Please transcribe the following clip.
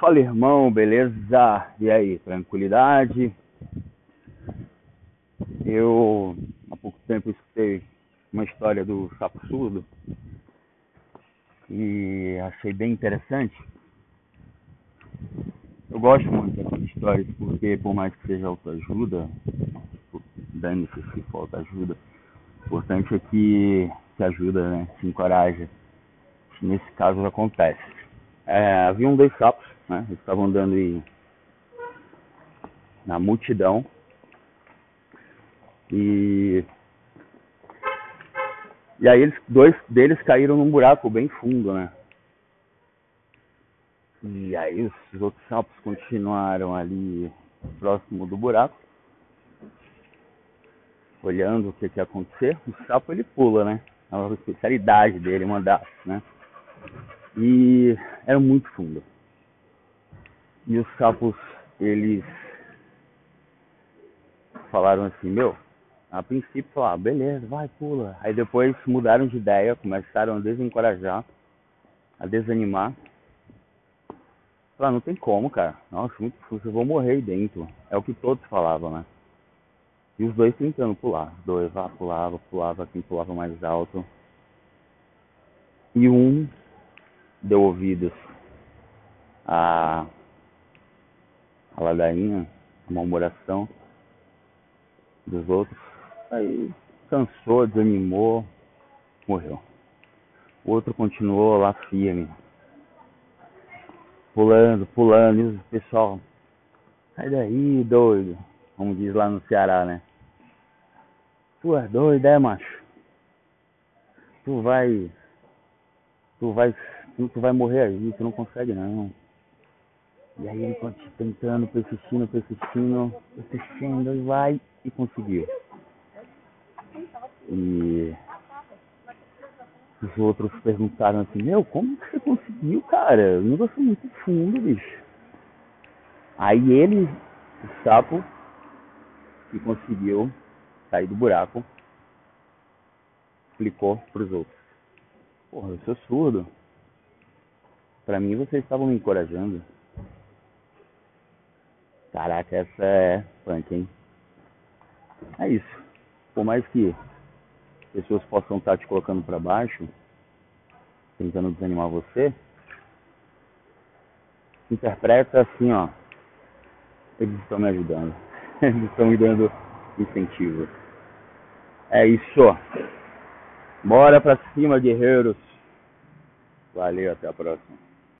Fala irmão, beleza? E aí, tranquilidade? Eu há pouco tempo escutei uma história do sapo surdo e achei bem interessante. Eu gosto muito dessas histórias porque por mais que seja autoajuda, dane-se se falta ajuda, o importante é que se ajuda, né? Se encoraja. Nesse caso acontece. É, havia um dois sapos né? Eles estavam andando em, na multidão e e aí eles, dois deles caíram num buraco bem fundo, né? E aí os outros sapos continuaram ali próximo do buraco, olhando o que, que ia acontecer. O sapo ele pula, né? É uma especialidade dele, mandar, né? E era muito fundo. E os sapos, eles falaram assim, meu, a princípio falaram, ah, beleza, vai, pula. Aí depois mudaram de ideia, começaram a desencorajar, a desanimar. Falaram, não tem como, cara. Nossa, muito difícil, eu vou morrer aí dentro. É o que todos falavam, né? E os dois tentando pular. Os dois, ah, pulava, pulava, quem pulava mais alto. E um deu ouvidos a a ladainha, a murmuração dos outros. Aí cansou, desanimou, morreu. O outro continuou lá firme, pulando, pulando, e o pessoal, sai daí, doido, como diz lá no Ceará, né? Tu é doido, é, macho? Tu vai, tu vai, tu vai morrer aí, tu não consegue não. E aí ele continua tentando, persistindo, persistindo, persistindo, e vai e conseguiu. E os outros perguntaram assim, meu, como você conseguiu, cara? O negócio é muito fundo, bicho. Aí ele, o sapo, que conseguiu sair do buraco, explicou pros outros. Porra, eu sou surdo. Pra mim vocês estavam me encorajando. Caraca, essa é punk, hein? É isso. Por mais que pessoas possam estar te colocando para baixo, tentando desanimar você, interpreta assim, ó. Eles estão me ajudando. Eles estão me dando incentivo. É isso. Bora pra cima, guerreiros. Valeu, até a próxima.